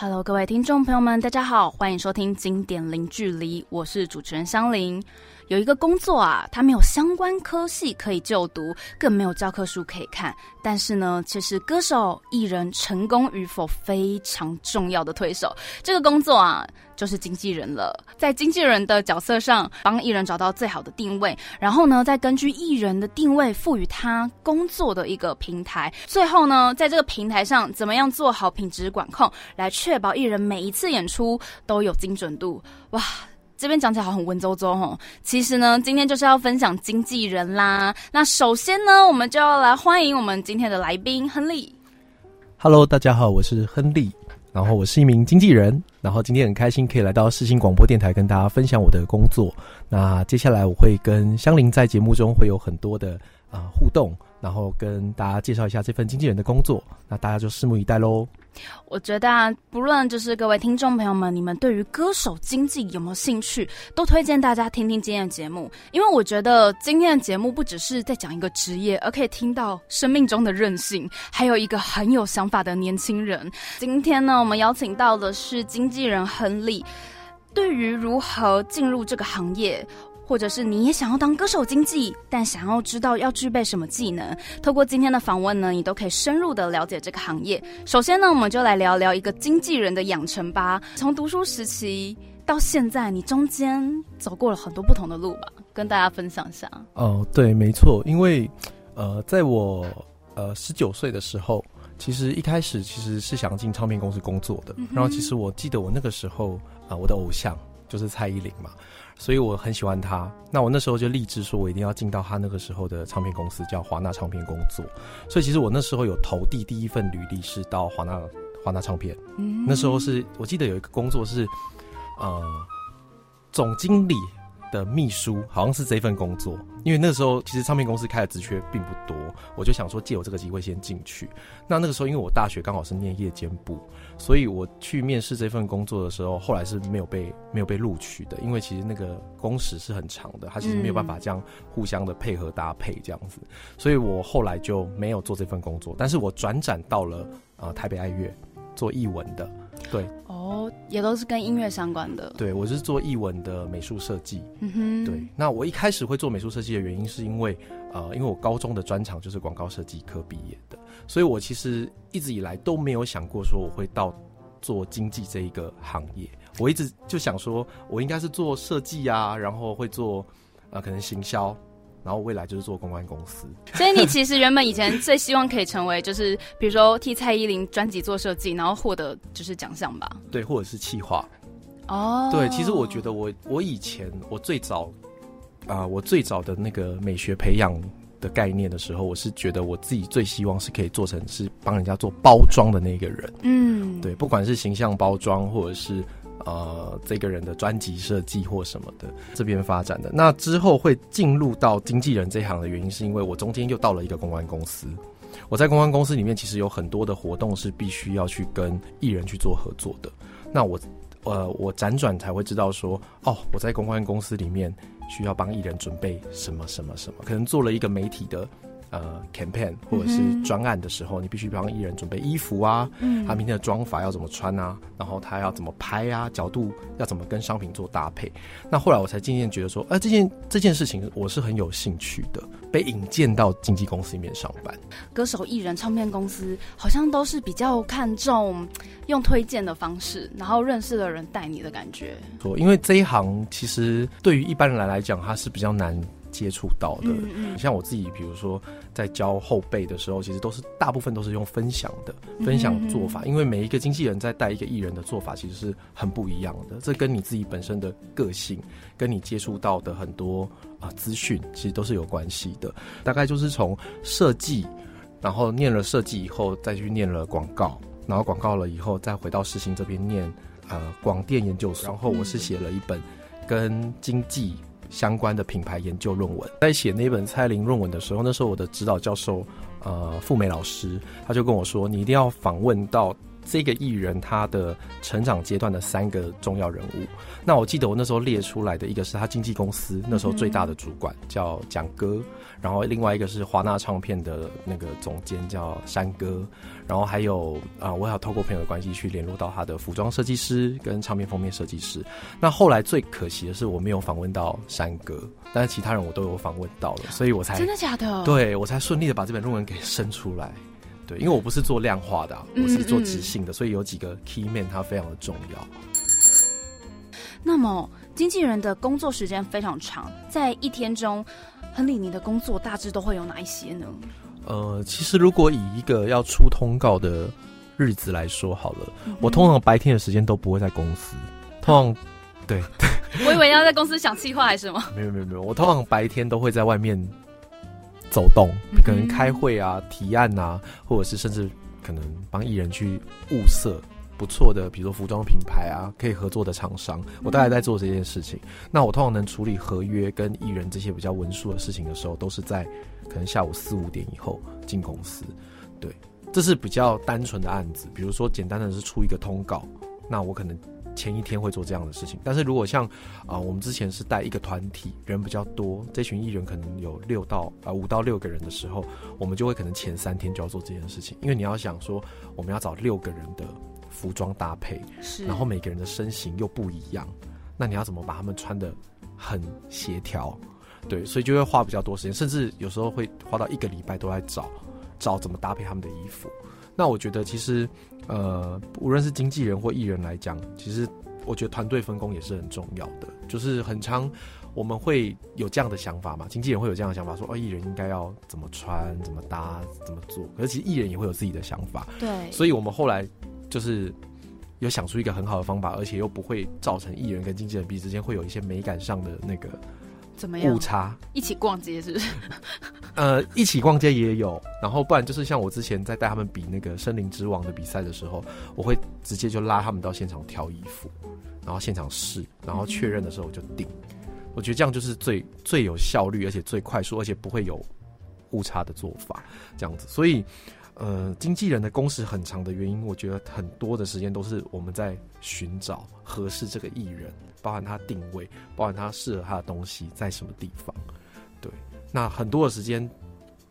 Hello，各位听众朋友们，大家好，欢迎收听《经典零距离》，我是主持人香菱。有一个工作啊，它没有相关科系可以就读，更没有教科书可以看。但是呢，却是歌手艺人成功与否非常重要的推手。这个工作啊，就是经纪人了。在经纪人的角色上，帮艺人找到最好的定位，然后呢，再根据艺人的定位，赋予他工作的一个平台。最后呢，在这个平台上，怎么样做好品质管控，来确保艺人每一次演出都有精准度？哇！这边讲起来好很文绉绉哦，其实呢，今天就是要分享经纪人啦。那首先呢，我们就要来欢迎我们今天的来宾亨利。Hello，大家好，我是亨利，然后我是一名经纪人，然后今天很开心可以来到世新广播电台跟大家分享我的工作。那接下来我会跟香菱在节目中会有很多的啊互动，然后跟大家介绍一下这份经纪人的工作。那大家就拭目以待喽。我觉得，不论就是各位听众朋友们，你们对于歌手经济有没有兴趣，都推荐大家听听今天的节目。因为我觉得今天的节目不只是在讲一个职业，而可以听到生命中的韧性，还有一个很有想法的年轻人。今天呢，我们邀请到的是经纪人亨利。对于如何进入这个行业。或者是你也想要当歌手经纪，但想要知道要具备什么技能？透过今天的访问呢，你都可以深入的了解这个行业。首先呢，我们就来聊聊一个经纪人的养成吧。从读书时期到现在，你中间走过了很多不同的路吧，跟大家分享一下。哦，对，没错，因为呃，在我呃十九岁的时候，其实一开始其实是想进唱片公司工作的。然后其实我记得我那个时候啊，我的偶像就是蔡依林嘛。所以我很喜欢他，那我那时候就立志说，我一定要进到他那个时候的唱片公司，叫华纳唱片工作。所以其实我那时候有投递第一份履历是到华纳华纳唱片，那时候是我记得有一个工作是，呃，总经理。的秘书好像是这份工作，因为那时候其实唱片公司开的职缺并不多，我就想说借我这个机会先进去。那那个时候因为我大学刚好是念夜间部，所以我去面试这份工作的时候，后来是没有被没有被录取的，因为其实那个工时是很长的，他其实没有办法这样互相的配合搭配这样子，所以我后来就没有做这份工作，但是我转展到了呃台北爱乐做译文的。对哦，也都是跟音乐相关的。对，我是做译文的美术设计。嗯哼，对。那我一开始会做美术设计的原因，是因为呃，因为我高中的专长就是广告设计科毕业的，所以我其实一直以来都没有想过说我会到做经济这一个行业。我一直就想说，我应该是做设计啊，然后会做呃，可能行销。然后未来就是做公关公司，所以你其实原本以前最希望可以成为，就是比如说替蔡依林专辑做设计，然后获得就是奖项吧？对，或者是企划。哦，对，其实我觉得我我以前我最早啊，我最早的那个美学培养的概念的时候，我是觉得我自己最希望是可以做成是帮人家做包装的那个人。嗯，对，不管是形象包装或者是。呃，这个人的专辑设计或什么的，这边发展的。那之后会进入到经纪人这行的原因，是因为我中间又到了一个公关公司。我在公关公司里面，其实有很多的活动是必须要去跟艺人去做合作的。那我，呃，我辗转才会知道说，哦，我在公关公司里面需要帮艺人准备什么什么什么，可能做了一个媒体的。呃，campaign 或者是专案的时候，你必须帮艺人准备衣服啊，他明天的妆法要怎么穿啊，然后他要怎么拍啊，角度要怎么跟商品做搭配。那后来我才渐渐觉得说，呃，这件这件事情我是很有兴趣的，被引荐到经纪公司里面上班。歌手、艺人、唱片公司好像都是比较看重用推荐的方式，然后认识的人带你的感觉。错，因为这一行其实对于一般人来来讲，它是比较难。接触到的，像我自己，比如说在教后辈的时候，其实都是大部分都是用分享的，分享做法。因为每一个经纪人在带一个艺人的做法，其实是很不一样的。这跟你自己本身的个性，跟你接触到的很多啊资讯，其实都是有关系的。大概就是从设计，然后念了设计以后，再去念了广告，然后广告了以后，再回到世新这边念呃广电研究所。然后我是写了一本跟经济。相关的品牌研究论文，在写那本蔡琳论文的时候，那时候我的指导教授，呃，付梅老师，他就跟我说，你一定要访问到这个艺人他的成长阶段的三个重要人物。那我记得我那时候列出来的一个是他经纪公司那时候最大的主管叫蒋哥，然后另外一个是华纳唱片的那个总监叫山哥，然后还有啊，我还要透过朋友的关系去联络到他的服装设计师跟唱片封面设计师。那后来最可惜的是我没有访问到山哥，但是其他人我都有访问到了，所以我才真的假的？对我才顺利的把这本论文给生出来。对，因为我不是做量化的，我是做直性的，所以有几个 key man 它非常的重要。那么，经纪人的工作时间非常长，在一天中，亨利，你的工作大致都会有哪一些呢？呃，其实如果以一个要出通告的日子来说好了，我通常白天的时间都不会在公司，通常对，我以为要在公司想计划还是什么？没有没有没有，我通常白天都会在外面走动，可能开会啊、提案啊，或者是甚至可能帮艺人去物色。不错的，比如说服装品牌啊，可以合作的厂商，我大概在做这件事情。那我通常能处理合约跟艺人这些比较文书的事情的时候，都是在可能下午四五点以后进公司。对，这是比较单纯的案子。比如说简单的是出一个通告，那我可能前一天会做这样的事情。但是如果像啊，我们之前是带一个团体，人比较多，这群艺人可能有六到啊五到六个人的时候，我们就会可能前三天就要做这件事情，因为你要想说我们要找六个人的。服装搭配，是，然后每个人的身形又不一样，那你要怎么把他们穿的很协调？对，所以就会花比较多时间，甚至有时候会花到一个礼拜都在找找怎么搭配他们的衣服。那我觉得其实，呃，无论是经纪人或艺人来讲，其实我觉得团队分工也是很重要的。就是很常我们会有这样的想法嘛，经纪人会有这样的想法，说哦，艺人应该要怎么穿、怎么搭、怎么做。可是其实艺人也会有自己的想法，对，所以我们后来。就是有想出一个很好的方法，而且又不会造成艺人跟经纪人彼此之间会有一些美感上的那个怎么样误差。一起逛街是不是？呃，一起逛街也有，然后不然就是像我之前在带他们比那个森林之王的比赛的时候，我会直接就拉他们到现场挑衣服，然后现场试，然后确认的时候我就定。我觉得这样就是最最有效率，而且最快速，而且不会有误差的做法，这样子。所以。呃，经纪人的工时很长的原因，我觉得很多的时间都是我们在寻找合适这个艺人，包含他定位，包含他适合他的东西在什么地方。对，那很多的时间，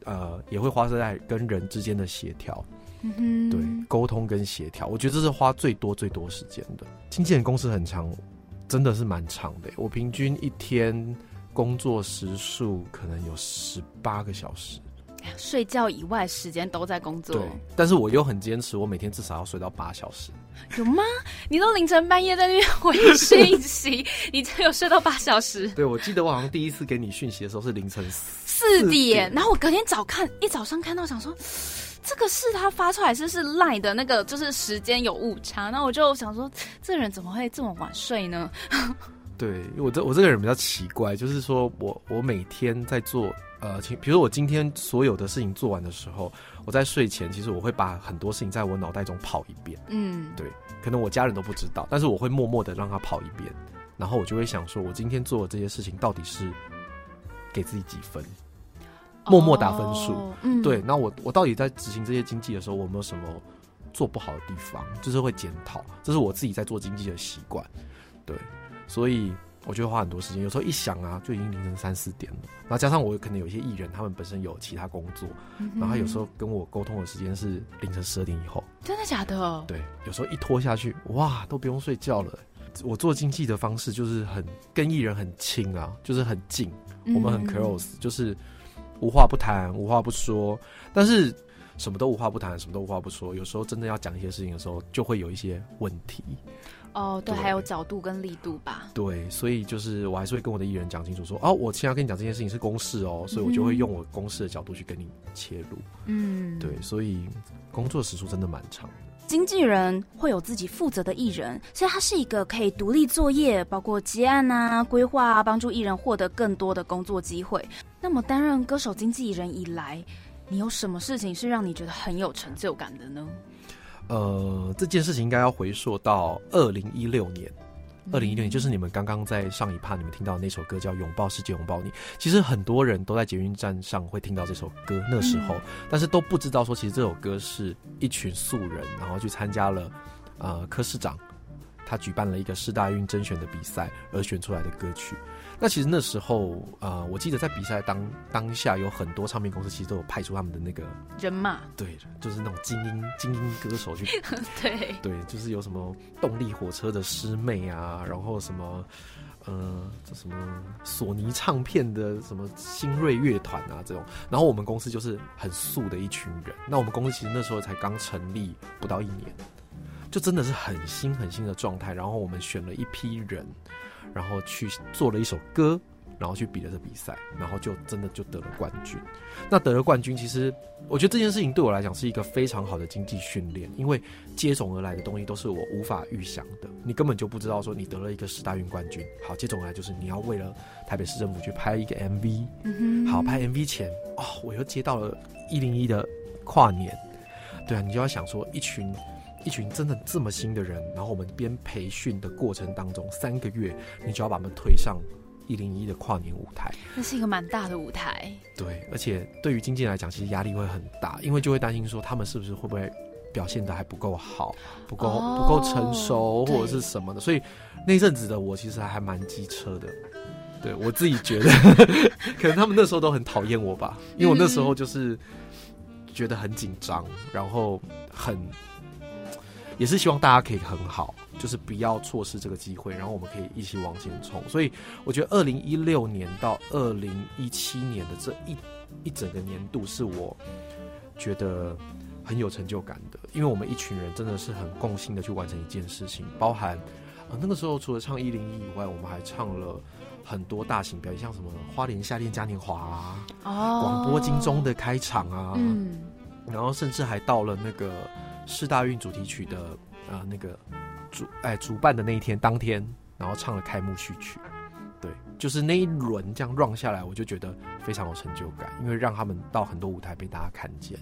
呃，也会花在跟人之间的协调，对，沟通跟协调，我觉得这是花最多最多时间的。经纪人工时很长，真的是蛮长的。我平均一天工作时数可能有十八个小时。睡觉以外时间都在工作，对。但是我又很坚持，我每天至少要睡到八小时。有吗？你都凌晨半夜在那边回讯息，你才有睡到八小时？对，我记得我好像第一次给你讯息的时候是凌晨四点，然后我隔天早看，一早上看到想说，这个是他发出来，是是赖的那个，就是时间有误差。那我就想说，这人怎么会这么晚睡呢？对，我这我这个人比较奇怪，就是说我我每天在做。呃，请，比如我今天所有的事情做完的时候，我在睡前，其实我会把很多事情在我脑袋中跑一遍。嗯，对，可能我家人都不知道，但是我会默默的让他跑一遍，然后我就会想说，我今天做的这些事情到底是给自己几分，默默打分数。嗯，对，那我我到底在执行这些经济的时候，我有没有什么做不好的地方？就是会检讨，这是我自己在做经济的习惯。对，所以。我就会花很多时间，有时候一想啊，就已经凌晨三四点了。然后加上我可能有一些艺人，他们本身有其他工作，然后他有时候跟我沟通的时间是凌晨十二点以后。真的假的？对，有时候一拖下去，哇，都不用睡觉了。我做经纪的方式就是很跟艺人很亲啊，就是很近，我们很 close，就是无话不谈，无话不说。但是什么都无话不谈，什么都无话不说。有时候真的要讲一些事情的时候，就会有一些问题。哦，对，还有角度跟力度吧。对，所以就是我还是会跟我的艺人讲清楚，说哦，我现在跟你讲这件事情是公事哦，所以我就会用我公事的角度去跟你切入。嗯，对，所以工作时数真的蛮长的。经纪人会有自己负责的艺人，所以他是一个可以独立作业，包括结案啊、规划啊，帮助艺人获得更多的工作机会。那么担任歌手经纪人以来，你有什么事情是让你觉得很有成就感的呢？呃，这件事情应该要回溯到二零一六年，二零一六年就是你们刚刚在上一趴你们听到那首歌叫《拥抱世界拥抱你》，其实很多人都在捷运站上会听到这首歌，那时候，但是都不知道说其实这首歌是一群素人，然后去参加了呃柯市长他举办了一个市大运甄选的比赛而选出来的歌曲。那其实那时候，呃，我记得在比赛当当下有很多唱片公司其实都有派出他们的那个人马，对，就是那种精英精英歌手去，对。对，就是有什么动力火车的师妹啊，然后什么，呃，这什么索尼唱片的什么新锐乐团啊这种，然后我们公司就是很素的一群人。那我们公司其实那时候才刚成立不到一年，就真的是很新很新的状态。然后我们选了一批人。然后去做了一首歌，然后去比了这比赛，然后就真的就得了冠军。那得了冠军，其实我觉得这件事情对我来讲是一个非常好的经济训练，因为接踵而来的东西都是我无法预想的。你根本就不知道说你得了一个十大运冠军，好，接踵而来就是你要为了台北市政府去拍一个 MV，好，拍 MV 前哦，我又接到了一零一的跨年，对啊，你就要想说一群。一群真的这么新的人，然后我们边培训的过程当中，三个月你就要把他们推上一零一的跨年舞台，那是一个蛮大的舞台。对，而且对于经纪人来讲，其实压力会很大，因为就会担心说他们是不是会不会表现的还不够好，不够不够成熟或者是什么的。所以那阵子的我其实还蛮机车的，对我自己觉得，可能他们那时候都很讨厌我吧，因为我那时候就是觉得很紧张，然后很。也是希望大家可以很好，就是不要错失这个机会，然后我们可以一起往前冲。所以我觉得二零一六年到二零一七年的这一一整个年度，是我觉得很有成就感的，因为我们一群人真的是很共性的去完成一件事情，包含呃那个时候除了唱一零一以外，我们还唱了很多大型表演，像什么花莲夏天嘉年华啊，广播金钟的开场啊，嗯，然后甚至还到了那个。四大运主题曲的呃那个主哎主办的那一天当天，然后唱了开幕序曲，对，就是那一轮这样 run 下来，我就觉得非常有成就感，因为让他们到很多舞台被大家看见。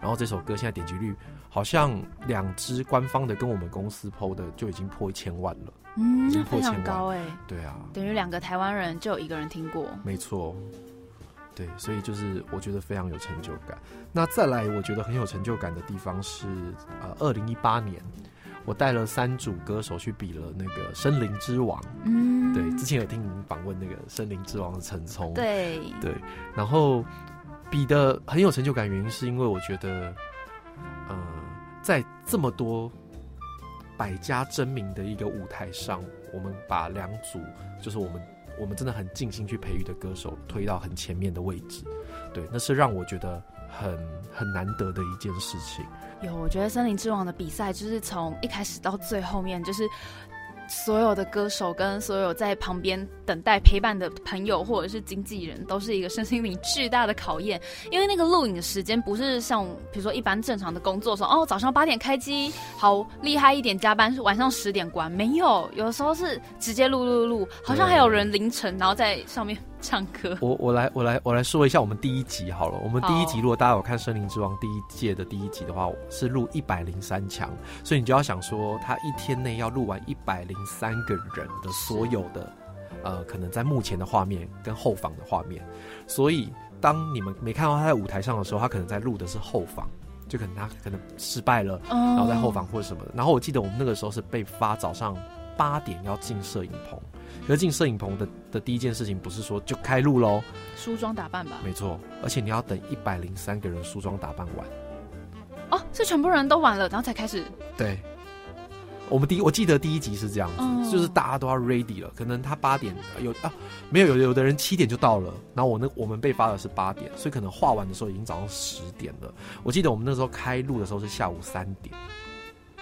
然后这首歌现在点击率好像两支官方的跟我们公司 PO 的就已经破一千万了，嗯，非常高哎，对啊，等于两个台湾人就有一个人听过，没错。对，所以就是我觉得非常有成就感。那再来，我觉得很有成就感的地方是，呃，二零一八年，我带了三组歌手去比了那个《森林之王》。嗯，对，之前有听您访问那个《森林之王》的陈聪。对对，然后比的很有成就感，原因是因为我觉得，呃，在这么多百家争鸣的一个舞台上，我们把两组，就是我们。我们真的很尽心去培育的歌手推到很前面的位置，对，那是让我觉得很很难得的一件事情。有，我觉得《森林之王》的比赛就是从一开始到最后面，就是。所有的歌手跟所有在旁边等待陪伴的朋友或者是经纪人，都是一个身心灵巨大的考验。因为那个录影的时间不是像比如说一般正常的工作说哦早上八点开机，好厉害一点加班是晚上十点关，没有，有时候是直接录录录，好像还有人凌晨然后在上面。唱歌，我我来我来我来说一下我们第一集好了。我们第一集如果大家有看《森林之王》第一届的第一集的话，是录一百零三强，所以你就要想说，他一天内要录完一百零三个人的所有的，呃，可能在目前的画面跟后方的画面。所以当你们没看到他在舞台上的时候，他可能在录的是后方，就可能他可能失败了，然后在后方或者什么的。然后我记得我们那个时候是被发早上八点要进摄影棚。可进摄影棚的的第一件事情不是说就开录喽，梳妆打扮吧。没错，而且你要等一百零三个人梳妆打扮完。哦，是全部人都完了，然后才开始。对，我们第一我记得第一集是这样子，就是大家都要 ready 了。可能他八点有啊，没有有有的人七点就到了，然后我那我们被发的是八点，所以可能画完的时候已经早上十点了。我记得我们那时候开录的时候是下午三点。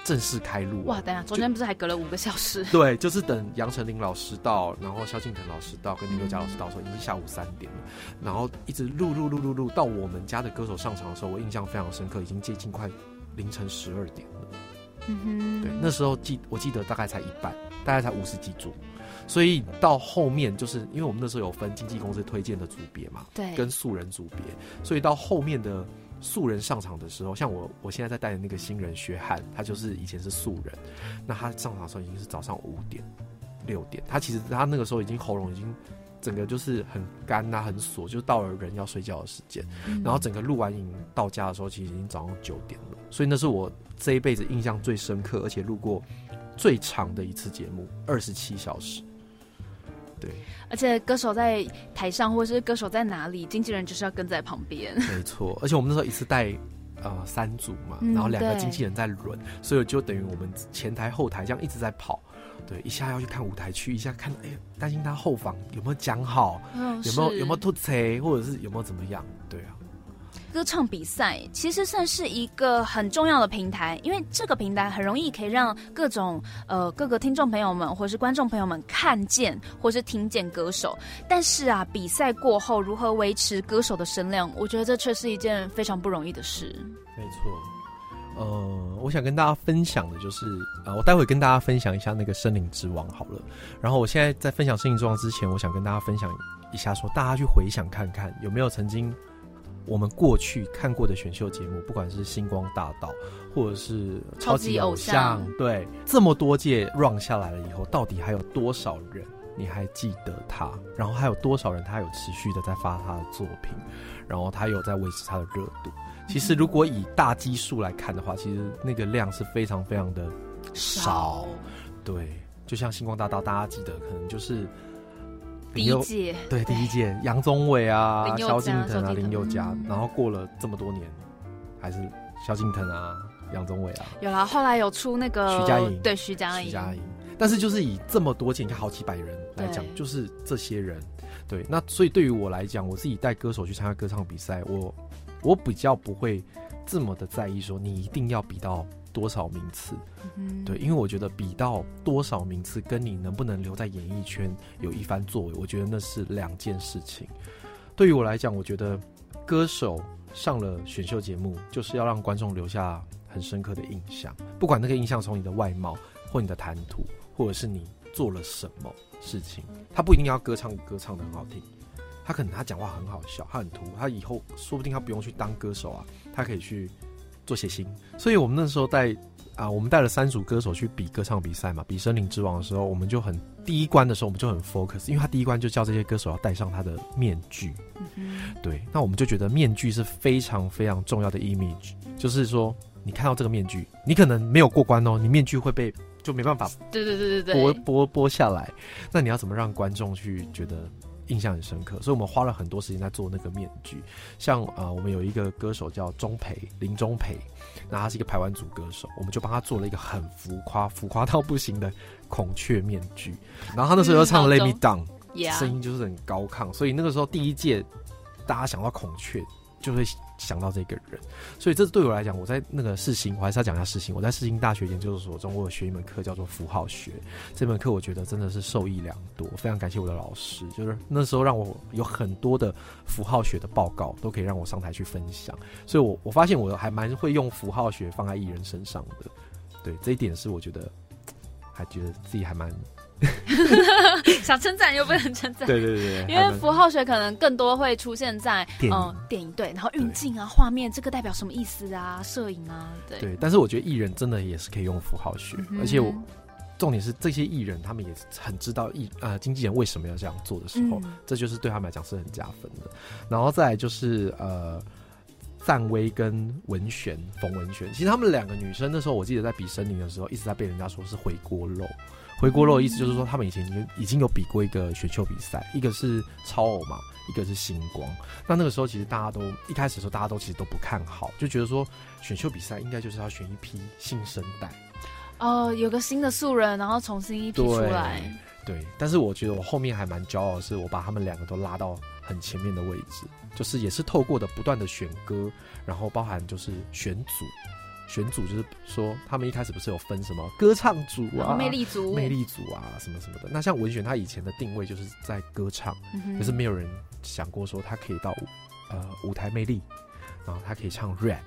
正式开录哇！等下，中间不是还隔了五个小时？对，就是等杨丞琳老师到，然后萧敬腾老师到，跟林宥嘉老师到的时候，已经下午三点了。然后一直录录录录录到我们家的歌手上场的时候，我印象非常深刻，已经接近快凌晨十二点了。嗯哼，对，那时候记我记得大概才一半，大概才五十几组，所以到后面就是因为我们那时候有分经纪公司推荐的组别嘛，对，跟素人组别，所以到后面的。素人上场的时候，像我，我现在在带的那个新人薛汉，他就是以前是素人，那他上场的时候已经是早上五点，六点。他其实他那个时候已经喉咙已经整个就是很干呐，很锁，就到了人要睡觉的时间。然后整个录完影到家的时候，其实已经早上九点了。所以那是我这一辈子印象最深刻，而且录过最长的一次节目，二十七小时。对，而且歌手在台上，或者是歌手在哪里，经纪人就是要跟在旁边。没错，而且我们那时候一次带呃三组嘛，然后两个经纪人在轮，所以就等于我们前台后台这样一直在跑。对，一下要去看舞台区，一下看，哎，担心他后方有没有讲好，有没有有没有吐槽，或者是有没有怎么样？对啊。歌唱比赛其实算是一个很重要的平台，因为这个平台很容易可以让各种呃各个听众朋友们或是观众朋友们看见或是听见歌手。但是啊，比赛过后如何维持歌手的声量，我觉得这却是一件非常不容易的事。没错，呃，我想跟大家分享的就是啊，我待会跟大家分享一下那个《森林之王》好了。然后我现在在分享《森林之王》之前，我想跟大家分享一下，说大家去回想看看有没有曾经。我们过去看过的选秀节目，不管是星光大道，或者是超级偶像，对，这么多届 run 下来了以后，到底还有多少人你还记得他？然后还有多少人他有持续的在发他的作品？然后他有在维持他的热度？其实如果以大基数来看的话，其实那个量是非常非常的少。对，就像星光大道，大家记得可能就是。第一届对第一届杨宗纬啊、萧敬腾啊、林宥嘉，然后过了这么多年，还是萧敬腾啊、杨宗纬啊。有啦，后来有出那个徐佳莹，对徐佳莹。徐佳莹，但是就是以这么多届，你看好几百人来讲，就是这些人。对，那所以对于我来讲，我自己带歌手去参加歌唱比赛，我我比较不会这么的在意说你一定要比到。多少名次？嗯对，因为我觉得比到多少名次，跟你能不能留在演艺圈有一番作为，我觉得那是两件事情。对于我来讲，我觉得歌手上了选秀节目，就是要让观众留下很深刻的印象，不管那个印象从你的外貌，或你的谈吐，或者是你做了什么事情，他不一定要歌唱歌唱的很好听，他可能他讲话很好笑，他很突，他以后说不定他不用去当歌手啊，他可以去。做写心，所以我们那时候带啊，我们带了三组歌手去比歌唱比赛嘛，比森林之王的时候，我们就很第一关的时候，我们就很 focus，因为他第一关就叫这些歌手要戴上他的面具，对，那我们就觉得面具是非常非常重要的 image，就是说你看到这个面具，你可能没有过关哦，你面具会被就没办法，对对对对对，剥剥剥下来，那你要怎么让观众去觉得？印象很深刻，所以我们花了很多时间在做那个面具。像呃，我们有一个歌手叫钟培林钟培，那他是一个台湾组歌手，我们就帮他做了一个很浮夸、浮夸到不行的孔雀面具。然后他那时候又唱《Let Me Down》，声音就是很高亢，所以那个时候第一届大家想到孔雀就会。想到这个人，所以这对我来讲，我在那个世新，我还是要讲一下世新。我在世新大学研究所中，我有学一门课叫做符号学。这门课我觉得真的是受益良多，非常感谢我的老师。就是那时候让我有很多的符号学的报告，都可以让我上台去分享。所以我我发现我还蛮会用符号学放在艺人身上的。对这一点是我觉得还觉得自己还蛮。想称赞又不能称赞，对对对，因为符号学可能更多会出现在嗯电影对，然后运镜啊、画面，这个代表什么意思啊？摄影啊，对。对，但是我觉得艺人真的也是可以用符号学，而且我重点是这些艺人他们也很知道艺呃经纪人为什么要这样做的时候，这就是对他们来讲是很加分的。然后再来就是呃，赞薇跟文璇冯文璇，其实他们两个女生那时候我记得在比森林的时候，一直在被人家说是回锅肉。回锅肉的意思就是说，他们以前已经已经有比过一个选秀比赛，一个是超偶嘛，一个是星光。那那个时候其实大家都一开始的时候，大家都其实都不看好，就觉得说选秀比赛应该就是要选一批新生代，哦，有个新的素人，然后重新一批出来。对，但是我觉得我后面还蛮骄傲的是，我把他们两个都拉到很前面的位置，就是也是透过的不断的选歌，然后包含就是选组。选组就是说，他们一开始不是有分什么歌唱组啊、魅力组、魅力组啊什么什么的。那像文选，他以前的定位就是在歌唱，可是没有人想过说他可以到呃舞台魅力，然后他可以唱 rap。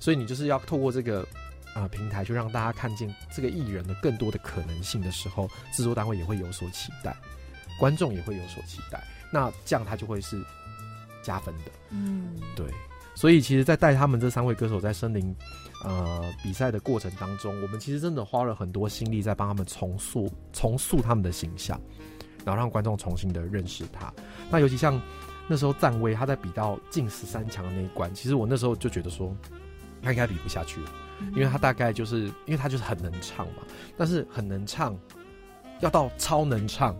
所以你就是要透过这个呃平台，就让大家看见这个艺人的更多的可能性的时候，制作单位也会有所期待，观众也会有所期待。那这样他就会是加分的。嗯，对。所以其实，在带他们这三位歌手在森林呃比赛的过程当中，我们其实真的花了很多心力在帮他们重塑重塑他们的形象，然后让观众重新的认识他。那尤其像那时候赞威他在比到进十三强的那一关，其实我那时候就觉得说他应该比不下去了，因为他大概就是因为他就是很能唱嘛，但是很能唱要到超能唱。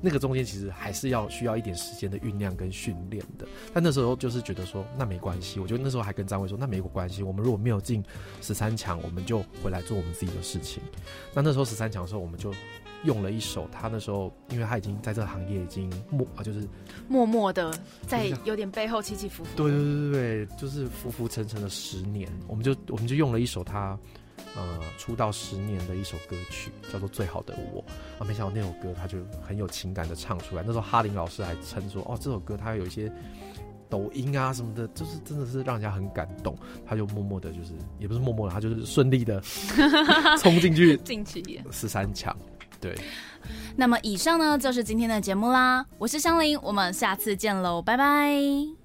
那个中间其实还是要需要一点时间的酝酿跟训练的，但那时候就是觉得说那没关系，我觉得那时候还跟张伟说那没有关系，我们如果没有进十三强，我们就回来做我们自己的事情。那那时候十三强的时候，我们就用了一首他那时候，因为他已经在这个行业已经默啊，就是默默的在有点背后起起伏伏。对对对对对，就是浮浮沉沉的十年，我们就我们就用了一首他。呃，出道十年的一首歌曲叫做《最好的我》啊，没想到那首歌他就很有情感的唱出来。那时候哈林老师还称说，哦，这首歌他有一些抖音啊什么的，就是真的是让人家很感动。他就默默的，就是也不是默默的，他就是顺利的 冲进去进去十三强。对。那么以上呢就是今天的节目啦，我是香菱，我们下次见喽，拜拜。